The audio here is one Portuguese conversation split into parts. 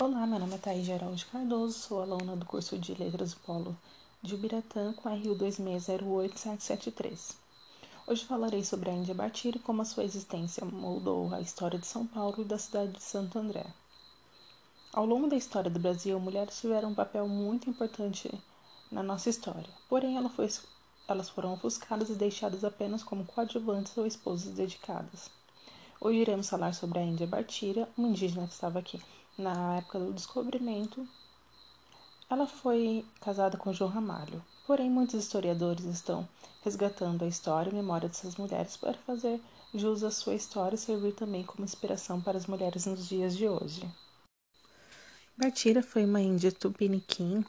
Olá, meu nome é Thaís Geraldo Cardoso, sou aluna do curso de Letras do Polo de Ubiratã com a RU 2608773. Hoje falarei sobre a Índia Batira e como a sua existência moldou a história de São Paulo e da cidade de Santo André. Ao longo da história do Brasil, mulheres tiveram um papel muito importante na nossa história, porém foi, elas foram ofuscadas e deixadas apenas como coadjuvantes ou esposas dedicadas. Hoje iremos falar sobre a Índia Batira, uma indígena que estava aqui na época do descobrimento, ela foi casada com João Ramalho. Porém, muitos historiadores estão resgatando a história e a memória dessas mulheres para fazer jus à sua história e servir também como inspiração para as mulheres nos dias de hoje. Batira foi uma índia tupiniquim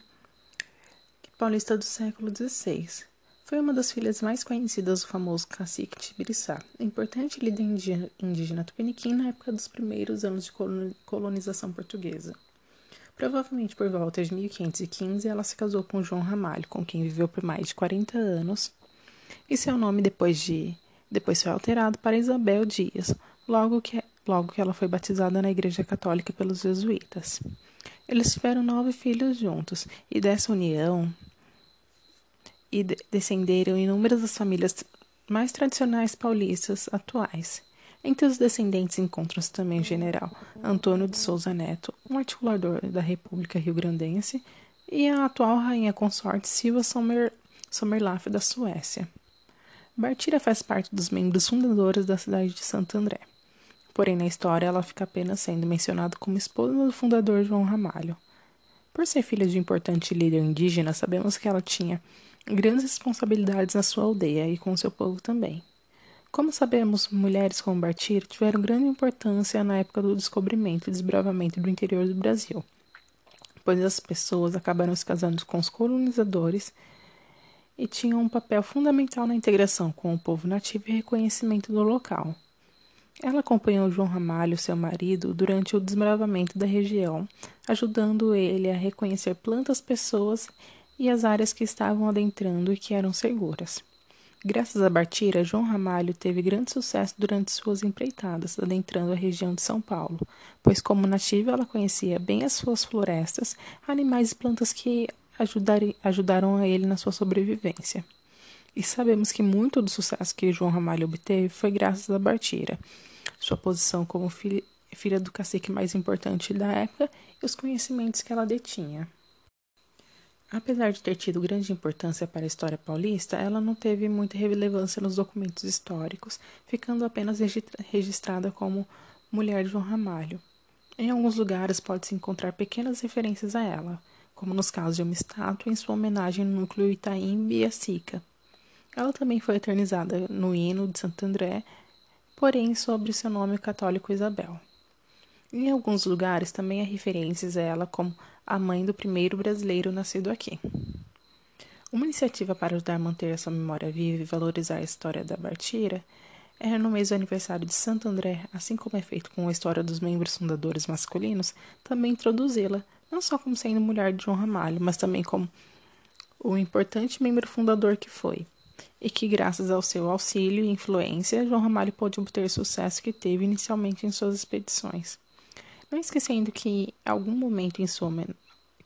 paulista do século XVI. Foi uma das filhas mais conhecidas do famoso cacique Tibiriçá, importante líder indígena tupiniquim na época dos primeiros anos de colonização portuguesa. Provavelmente por volta de 1515, ela se casou com João Ramalho, com quem viveu por mais de 40 anos, e seu nome depois de depois foi alterado para Isabel Dias, logo que, logo que ela foi batizada na Igreja Católica pelos jesuítas. Eles tiveram nove filhos juntos, e dessa união e descenderam inúmeras das famílias mais tradicionais paulistas atuais. Entre os descendentes encontram-se também o general Antônio de Souza Neto, um articulador da República Rio-Grandense, e a atual rainha consorte Silva Sommer, Sommerlaff da Suécia. Bartira faz parte dos membros fundadores da cidade de Santo André. Porém, na história, ela fica apenas sendo mencionada como esposa do fundador João Ramalho. Por ser filha de um importante líder indígena, sabemos que ela tinha grandes responsabilidades na sua aldeia e com seu povo também. Como sabemos, mulheres como Bartir tiveram grande importância na época do descobrimento e desbravamento do interior do Brasil, pois as pessoas acabaram se casando com os colonizadores e tinham um papel fundamental na integração com o povo nativo e reconhecimento do local. Ela acompanhou João Ramalho, seu marido, durante o desbravamento da região, ajudando ele a reconhecer plantas, pessoas e as áreas que estavam adentrando e que eram seguras. Graças a Bartira, João Ramalho teve grande sucesso durante suas empreitadas, adentrando a região de São Paulo, pois, como nativa, ela conhecia bem as suas florestas, animais e plantas que ajudaram a ele na sua sobrevivência. E sabemos que muito do sucesso que João Ramalho obteve foi graças a Bartira, sua posição como filha do cacique mais importante da época e os conhecimentos que ela detinha. Apesar de ter tido grande importância para a história paulista, ela não teve muita relevância nos documentos históricos, ficando apenas registrada como mulher de João Ramalho. Em alguns lugares pode-se encontrar pequenas referências a ela, como nos casos de uma estátua em sua homenagem no núcleo Itaim Biacica. Ela também foi eternizada no hino de Santo André, porém sobre seu nome católico Isabel. Em alguns lugares também há referências a ela como a mãe do primeiro brasileiro nascido aqui. Uma iniciativa para ajudar a manter essa memória viva e valorizar a história da Bartira é no mês do aniversário de Santo André, assim como é feito com a história dos membros fundadores masculinos, também introduzi-la, não só como sendo mulher de João Ramalho, mas também como o importante membro fundador que foi, e que, graças ao seu auxílio e influência, João Ramalho pôde obter o sucesso que teve inicialmente em suas expedições. Não esquecendo que algum momento em sua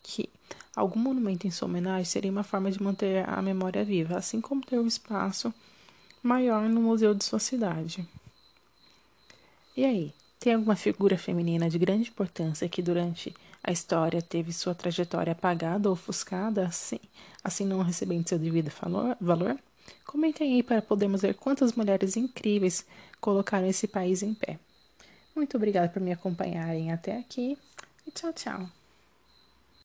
que algum monumento em sua homenagem seria uma forma de manter a memória viva, assim como ter um espaço maior no museu de sua cidade. E aí, tem alguma figura feminina de grande importância que durante a história teve sua trajetória apagada ou ofuscada, assim, assim não recebendo seu devido valor? Comentem aí para podermos ver quantas mulheres incríveis colocaram esse país em pé. Muito obrigada por me acompanharem até aqui e tchau, tchau.